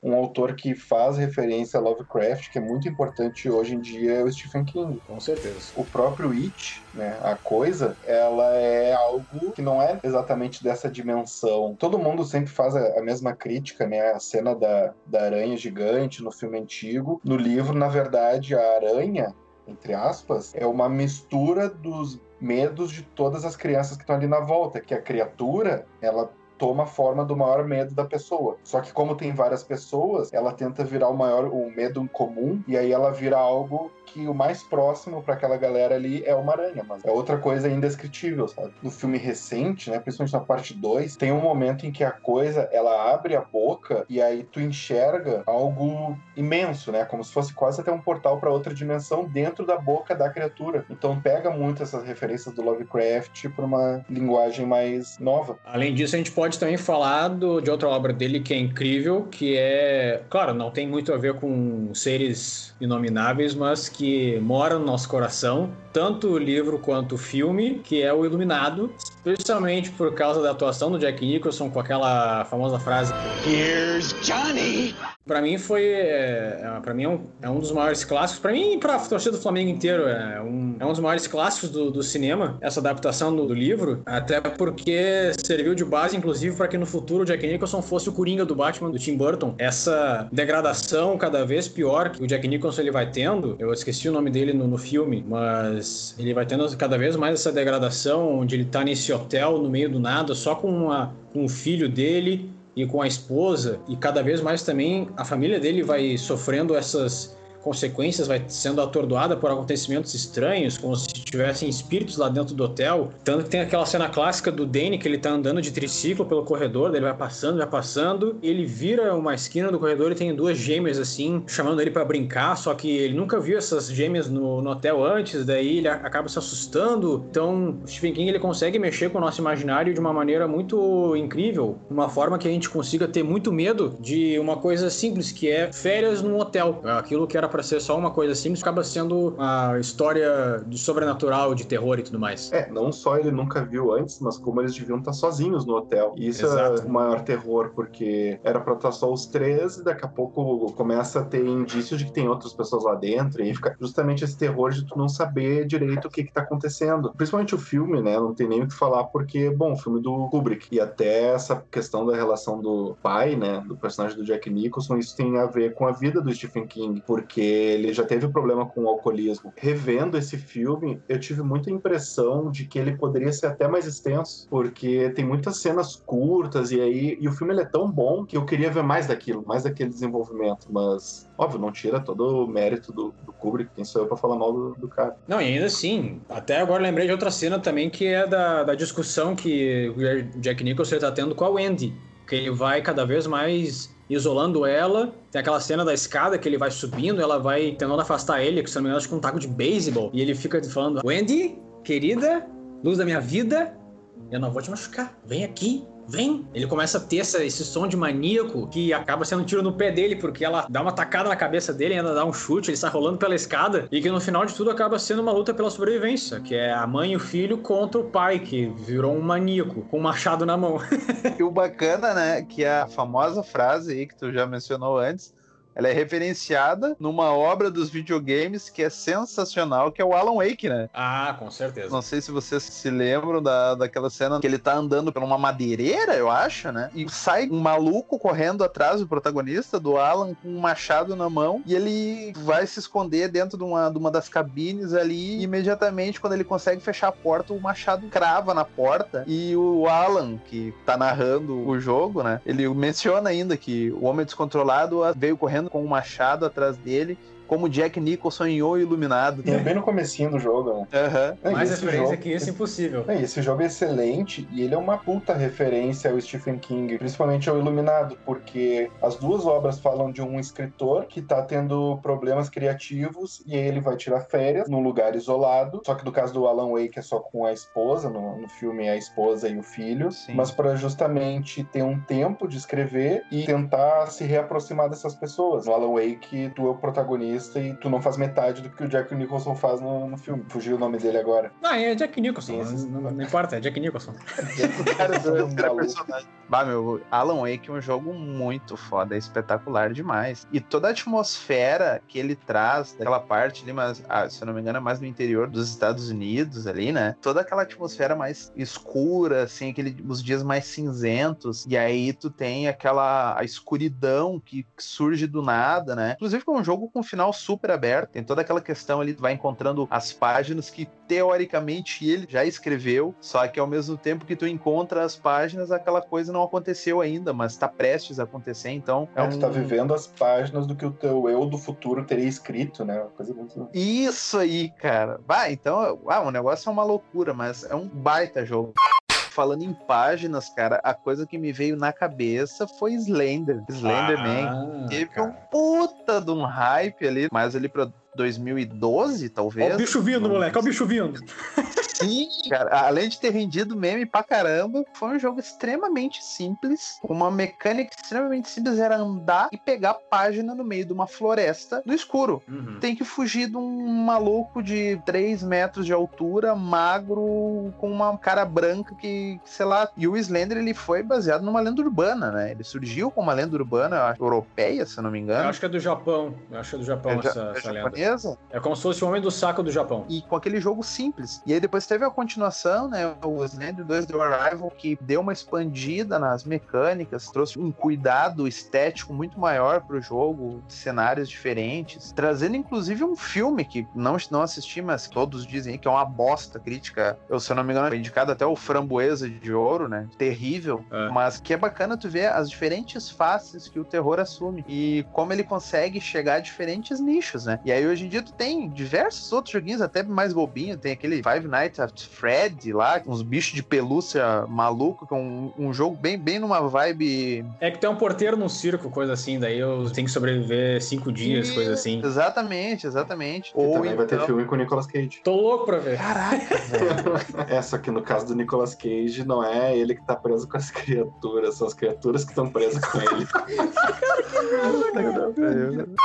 um autor que faz referência a Lovecraft, que é muito importante hoje em dia, é o Stephen King. Com certeza. O próprio It, né, a coisa, ela é algo que não é exatamente dessa dimensão. Todo mundo sempre faz a, mesma crítica, né, a cena da, da aranha gigante no filme antigo. No livro, na verdade, a aranha, entre aspas, é uma mistura dos medos de todas as crianças que estão ali na volta, que a criatura, ela toma a forma do maior medo da pessoa. Só que como tem várias pessoas, ela tenta virar o maior o medo comum e aí ela vira algo que o mais próximo para aquela galera ali é uma aranha, mas é outra coisa indescritível, sabe? No filme recente, né, principalmente na parte 2, tem um momento em que a coisa, ela abre a boca e aí tu enxerga algo imenso, né, como se fosse quase até um portal para outra dimensão dentro da boca da criatura. Então pega muito essas referências do Lovecraft para uma linguagem mais nova. Além disso, a gente pode pode também falar do, de outra obra dele que é incrível, que é, claro, não tem muito a ver com seres inomináveis, mas que mora no nosso coração, tanto o livro quanto o filme, que é o Iluminado, especialmente por causa da atuação do Jack Nicholson com aquela famosa frase Here's Johnny! Pra mim foi. É, é pra mim é um, é um dos maiores clássicos. Pra mim e pra torcida do Flamengo inteiro. É um, é um dos maiores clássicos do, do cinema, essa adaptação do, do, livro. Até porque serviu de base, inclusive, para que no futuro o Jack Nicholson fosse o Coringa do Batman, do Tim Burton. Essa degradação cada vez pior que o Jack Nicholson ele vai tendo. Eu esqueci o nome dele no, no filme, mas ele vai tendo cada vez mais essa degradação, onde ele tá nesse hotel no meio do nada, só com, uma, com o filho dele e com a esposa, e cada vez mais também a família dele vai sofrendo essas consequências, vai sendo atordoada por acontecimentos estranhos, como se tivessem espíritos lá dentro do hotel. Tanto que tem aquela cena clássica do Danny que ele tá andando de triciclo pelo corredor, ele vai passando, vai passando, e ele vira uma esquina do corredor e tem duas gêmeas assim, chamando ele para brincar, só que ele nunca viu essas gêmeas no, no, hotel antes, daí ele acaba se assustando. Então, Stephen King ele consegue mexer com o nosso imaginário de uma maneira muito incrível, uma forma que a gente consiga ter muito medo de uma coisa simples que é férias num hotel. Aquilo que era para ser só uma coisa simples acaba sendo uma história de sobrenatural, de terror e tudo mais. É, não só ele nunca viu antes, mas como eles deviam estar sozinhos no hotel. E isso é Exato. é o maior terror, porque era pra estar só os três e daqui a pouco começa a ter indícios de que tem outras pessoas lá dentro e fica justamente esse terror de tu não saber direito o que que tá acontecendo. Principalmente o filme, né? Não tem nem o que falar porque, bom, o filme do Kubrick. E até essa questão da relação do pai, né? Do personagem do Jack Nicholson, isso tem a ver com a vida do Stephen King, porque ele já teve problema com o alcoolismo. Revendo esse filme, eu tive muita impressão de que ele poderia ser até mais extenso, porque tem muitas cenas curtas e aí e o filme é tão bom que eu queria ver mais daquilo, mais daquele desenvolvimento, mas óbvio, não tira todo o mérito do, do Kubrick, quem sou eu pra falar mal do, do, cara. Não, e ainda assim, até agora lembrei de outra cena também que é da, da discussão que o Jack Nicholson está tendo com a Wendy, que ele vai cada vez mais isolando ela. Tem aquela cena da escada que ele vai subindo, ela vai tentando afastar ele, que se não me engano, acho que um taco de beisebol. E ele fica falando: Wendy, querida, luz da minha vida, eu não vou te machucar. Vem aqui, vem. Ele começa a ter essa, esse som de maníaco que acaba sendo um tiro no pé dele, porque ela dá uma tacada na cabeça dele, ainda dá um chute, ele sai rolando pela escada, e que no final de tudo acaba sendo uma luta pela sobrevivência, que é a mãe e o filho contra o pai, que virou um maníaco, com um machado na mão. (laughs) e o bacana, né, que é a famosa frase aí que tu já mencionou antes, ela é referenciada numa obra dos videogames que é sensacional, que é o Alan Wake, né? Ah, com certeza. Não sei se vocês se lembram da, daquela cena que ele tá andando por uma madeireira, eu acho, né? E sai um maluco correndo atrás do protagonista, do Alan, com um machado na mão, e ele vai se esconder dentro de uma, de uma das cabines ali, e imediatamente, quando ele consegue fechar a porta, o machado crava na porta, e o Alan, que tá narrando o jogo, né? Ele menciona ainda que o homem descontrolado veio correndo correndo com um machado atrás dele como Jack Nicholson em O Iluminado. É bem no comecinho do jogo, né? Uhum. Mais referência jogo, que isso, impossível. É, esse jogo é excelente e ele é uma puta referência ao Stephen King, principalmente ao Iluminado, porque as duas obras falam de um escritor que tá tendo problemas criativos e ele vai tirar férias num lugar isolado, só que no caso do Alan Wake é só com a esposa, no, no filme é a esposa e o filho, Sim. mas para justamente ter um tempo de escrever e tentar se reaproximar dessas pessoas. No Alan Wake, tu é o protagonista e tu não faz metade do que o Jack Nicholson faz no, no filme. Fugiu o nome dele agora. Não, é Jack Nicholson. Não, não, não, importa, é Jack Nicholson. (laughs) cara, (laughs) bah, meu, Alan Wake é um jogo muito foda, é espetacular demais. E toda a atmosfera que ele traz daquela parte ali, mas, ah, se eu não me engano, é mais no interior dos Estados Unidos ali, né? Toda aquela atmosfera mais escura, assim, aquele, os dias mais cinzentos. E aí tu tem aquela a escuridão que surge do nada, né? Inclusive, é um jogo com um final final super aberto. Tem toda aquela questão ali, tu vai encontrando as páginas que teoricamente ele já escreveu, só que ao mesmo tempo que tu encontra as páginas, aquela coisa não aconteceu ainda, mas tá prestes a acontecer, então é, é um... tu tá vivendo as páginas do que o teu eu do futuro teria escrito, né? coisa muito... Isso aí, cara. Vai, então, ah, o negócio é uma loucura, mas é um baita jogo falando em páginas, cara, a coisa que me veio na cabeça foi Slender. Slenderman. Ah, teve cara. um puta de um hype ali, mas ele 2012, talvez. Olha o bicho vindo, moleque, olha o bicho vindo. Sim, cara. Além de ter rendido meme pra caramba, foi um jogo extremamente simples, uma mecânica extremamente simples, era andar e pegar página no meio de uma floresta no escuro. Uhum. Tem que fugir de um maluco de 3 metros de altura, magro, com uma cara branca que, sei lá. E o Slender, ele foi baseado numa lenda urbana, né? Ele surgiu com uma lenda urbana, eu acho, europeia, se eu não me engano. Eu acho que é do Japão. Eu acho que é do Japão É ja- essa, é essa lenda. Japonesa. É como se fosse o homem do saco do Japão. e com aquele jogo simples. E aí depois teve a continuação, né? O Slender 2 The Arrival, que deu uma expandida nas mecânicas, trouxe um cuidado estético muito maior pro jogo, cenários diferentes, trazendo inclusive um filme que não, não assisti, mas todos dizem que é uma bosta crítica. Eu, se eu não me engano, foi indicado até o Framboesa de Ouro, né? Terrível, É. mas que é bacana tu ver as diferentes faces que o terror assume e como ele consegue chegar a diferentes nichos, né? E aí hoje em dia tu tem diversos outros joguinhos, até mais bobinho, tem aquele Five Nights at Fred lá, uns bichos de pelúcia maluco, que é um, um jogo bem, bem numa vibe. É que tem um porteiro num circo, coisa assim, daí eu tenho que sobreviver cinco dias, coisa assim. Exatamente, exatamente. E também vai ter então- filme com o Nicolas Cage. Tô louco pra ver. Caraca, (laughs) velho. É, só que no caso do Nicolas Cage, não é ele que tá preso com as criaturas, são as criaturas que estão presas com ele.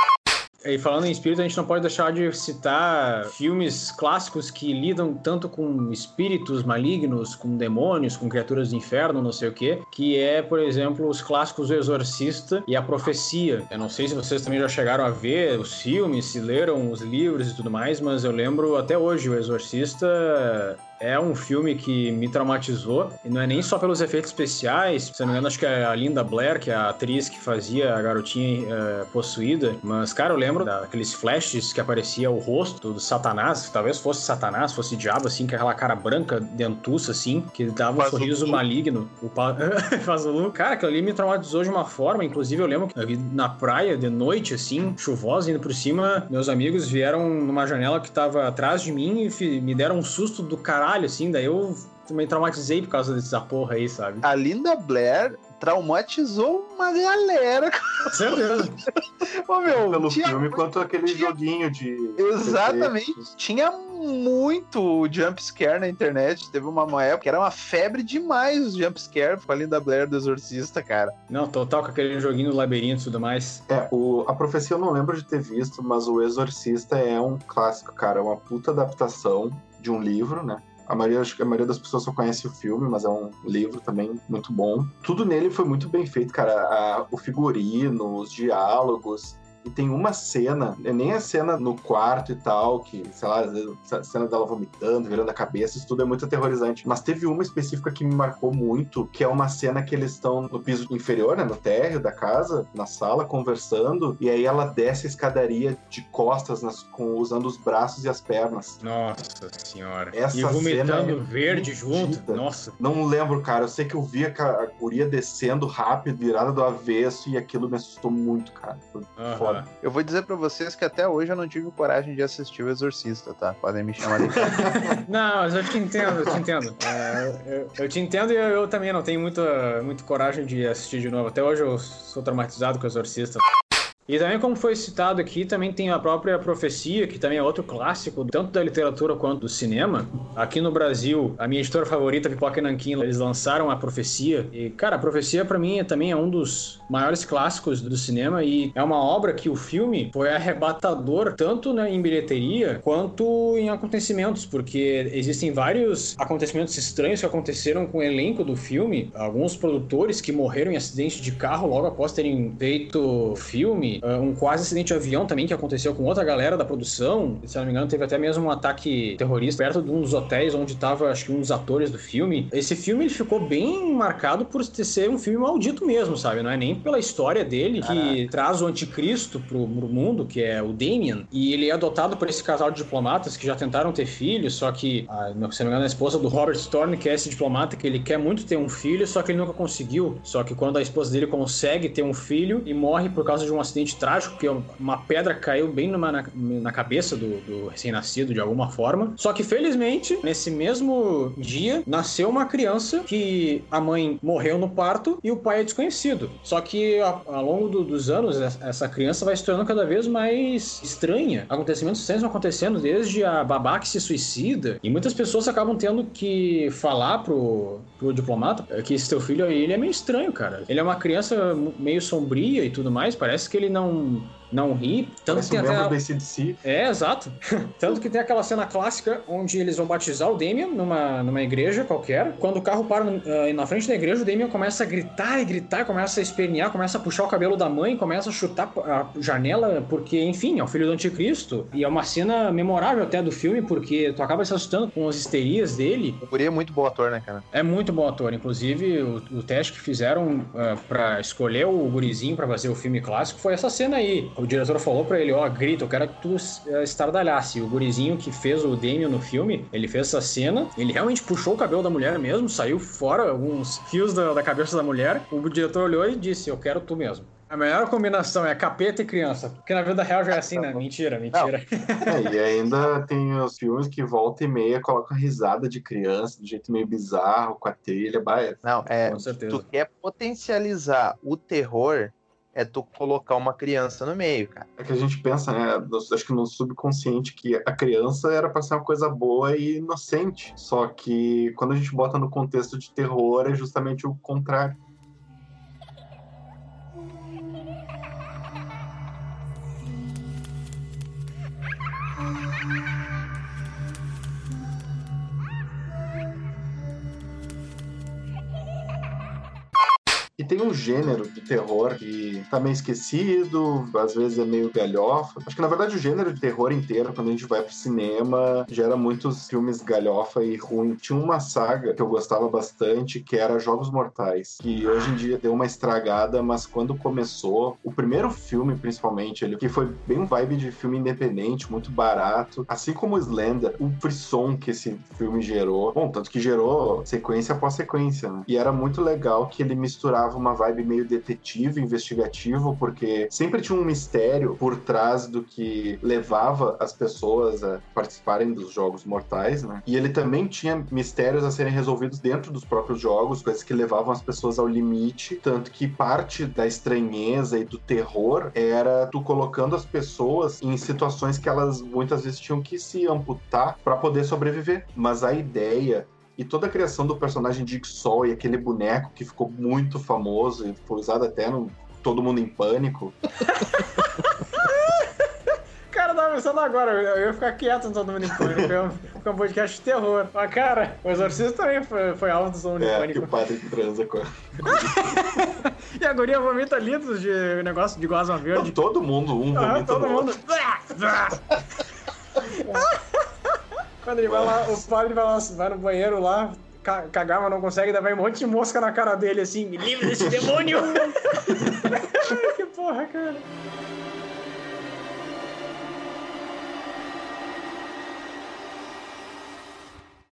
(laughs) E falando em espírito, a gente não pode deixar de citar filmes clássicos que lidam tanto com espíritos malignos, com demônios, com criaturas do inferno, não sei o quê, que é, por exemplo, os clássicos O Exorcista e A Profecia. Eu não sei se vocês também já chegaram a ver os filmes, se leram os livros e tudo mais, mas eu lembro até hoje, O Exorcista é um filme que me traumatizou, e não é nem só pelos efeitos especiais, se não me engano, acho que é a Linda Blair, que é a atriz que fazia a garotinha eh, possuída, mas, cara, eu lembro daqueles flashes que aparecia o rosto do Satanás, talvez fosse Satanás, fosse diabo, assim, com aquela cara branca, dentuça, assim, que dava um Fazulu. sorriso maligno. O pa... (laughs) Fazulu. Cara, aquilo ali me traumatizou de uma forma, inclusive eu lembro que eu na praia, de noite, assim, chuvosa, indo por cima, meus amigos vieram numa janela que tava atrás de mim e me deram um susto do caralho, assim, daí eu também traumatizei por causa dessa porra aí, sabe? A Linda Blair traumatizou uma galera. Certeza. Ô, meu, Pelo tinha filme, quanto aquele tinha- joguinho de. Exatamente. Tinha muito jump scare na internet. Teve uma, uma época que era uma febre demais os jump scare com a Linda Blair do Exorcista, cara. Não, total, com aquele joguinho do labirinto e tudo mais. É, o, a profecia eu não lembro de ter visto, mas o Exorcista é um clássico, cara. É uma puta adaptação de um livro, né? A maioria, acho que a maioria das pessoas só conhece o filme, mas é um livro também muito bom. Tudo nele foi muito bem feito, cara. A- o figurino, os diálogos. E tem uma cena, é nem a cena no quarto e tal, que, sei lá, a cena dela vomitando, virando a cabeça, isso tudo é muito aterrorizante. Mas teve uma específica que me marcou muito, que é uma cena que eles estão no piso inferior, né, no térreo da casa, na sala, conversando, e aí ela desce a escadaria de costas, nas- com, usando os braços e as pernas. Nossa senhora. Essa e cena vomitando é verde junto. Nossa. Não lembro, cara. Eu sei que eu vi a, a guria descendo rápido, virada do avesso, e aquilo me assustou muito, cara. Foi Aham. foda. Eu vou dizer pra vocês que até hoje eu não tive coragem de assistir o Exorcista, tá? Podem me chamar de (laughs) Não, mas eu te entendo, eu te entendo. É, eu, eu te entendo e eu, eu também não tenho muita, muita coragem de assistir de novo. Até hoje eu sou traumatizado com o Exorcista. E também, como foi citado aqui, também tem a própria Profecia, que também é outro clássico, tanto da literatura quanto do cinema. Aqui no Brasil, a minha editora favorita, Pipoca e Nanquim, eles lançaram a Profecia. E, cara, a Profecia, pra mim, é- também é um dos maiores clássicos do cinema e é uma obra que o filme foi arrebatador, tanto né, em bilheteria quanto em acontecimentos, porque existem vários acontecimentos estranhos que aconteceram com o elenco do filme. Alguns produtores que morreram em acidente de carro logo após terem feito o filme. Uh, um quase acidente de avião também que aconteceu com outra galera da produção. Se não me engano, teve até mesmo um ataque terrorista perto de um dos hotéis onde estava, acho que, um dos atores do filme. Esse filme ele ficou bem marcado por ser um filme maldito mesmo, sabe? Não é nem pela história dele que traz o anticristo pro, pro mundo, que é o Damien. E ele é adotado por esse casal de diplomatas que já tentaram ter filhos, só que, a, se não me engano, a esposa do Robert Storm, que é esse diplomata, que ele quer muito ter um filho, só que ele nunca conseguiu. Só que quando a esposa dele consegue ter um filho e morre por causa de um acidente acidente trágico, que uma pedra caiu bem numa, na, na cabeça do, do recém-nascido de alguma forma. Só que felizmente, nesse mesmo dia, nasceu uma criança que a mãe morreu no parto e o pai é desconhecido. Só que ao longo do, dos anos, essa criança vai se tornando cada vez mais estranha. Acontecimentos estranhos vão acontecendo desde a babá que se suicida. E muitas pessoas acabam tendo que falar pro, pro diplomata que esse teu filho ele é meio estranho, cara. Ele é uma criança meio sombria e tudo mais. Parece que ele não não ri. Tanto Parece que tem um até... ACDC. É, exato. (laughs) Tanto que tem aquela cena clássica onde eles vão batizar o Damien numa, numa igreja qualquer. Quando o carro para uh, na frente da igreja, o Damien começa a gritar e gritar, começa a espernear, começa a puxar o cabelo da mãe, começa a chutar a janela, porque, enfim, é o filho do anticristo. E é uma cena memorável até do filme, porque tu acaba se assustando com as histerias dele. O Guri é muito bom ator, né, cara? É muito bom ator. Inclusive, o, o teste que fizeram uh, para escolher o gurizinho para fazer o filme clássico foi essa cena aí o diretor falou para ele, ó, oh, grita, eu quero que tu uh, estardalhasse. O gurizinho que fez o Damien no filme, ele fez essa cena, ele realmente puxou o cabelo da mulher mesmo, saiu fora alguns fios da, da cabeça da mulher. O diretor olhou e disse, eu quero tu mesmo. A melhor combinação é capeta e criança. Porque na vida real já é assim, né? Mentira, mentira. É, e ainda tem os filmes que volta e meia colocam risada de criança, de jeito meio bizarro, com a trilha. Bah, Não, é. Com certeza. Tu quer potencializar o terror, é tu colocar uma criança no meio, cara. É que a gente pensa, né? Acho que no subconsciente que a criança era para ser uma coisa boa e inocente. Só que quando a gente bota no contexto de terror, é justamente o contrário. Tem um gênero de terror que tá meio esquecido, às vezes é meio galhofa. Acho que na verdade o gênero de terror inteiro, quando a gente vai pro cinema, gera muitos filmes galhofa e ruim. Tinha uma saga que eu gostava bastante, que era Jogos Mortais, que hoje em dia deu uma estragada, mas quando começou, o primeiro filme principalmente, ele que foi bem um vibe de filme independente, muito barato, assim como Slender, o frisson que esse filme gerou. Bom, tanto que gerou sequência após sequência, né? E era muito legal que ele misturava uma vibe meio detetive, investigativo, porque sempre tinha um mistério por trás do que levava as pessoas a participarem dos jogos mortais, né? E ele também tinha mistérios a serem resolvidos dentro dos próprios jogos, coisas que levavam as pessoas ao limite, tanto que parte da estranheza e do terror era tu colocando as pessoas em situações que elas muitas vezes tinham que se amputar para poder sobreviver. Mas a ideia e toda a criação do personagem de Sol e aquele boneco que ficou muito famoso e foi usado até no Todo Mundo em Pânico. (laughs) Cara, eu tava pensando agora, eu ia ficar quieto no Todo Mundo em Pânico, porque é um podcast de terror. Mas, cara, o Exorcista também foi, foi alvo do Todo Mundo em É, Pânico. que o padre transa com a... (laughs) E a guria vomita litros de negócio de gosma verde. Todo mundo, um Aham, vomita todo no mundo. (laughs) Quando ele vai lá, o padre vai, lá, vai no banheiro lá, ca- cagar, mas não consegue, vai um monte de mosca na cara dele assim, me livre desse demônio! (laughs) que porra, cara.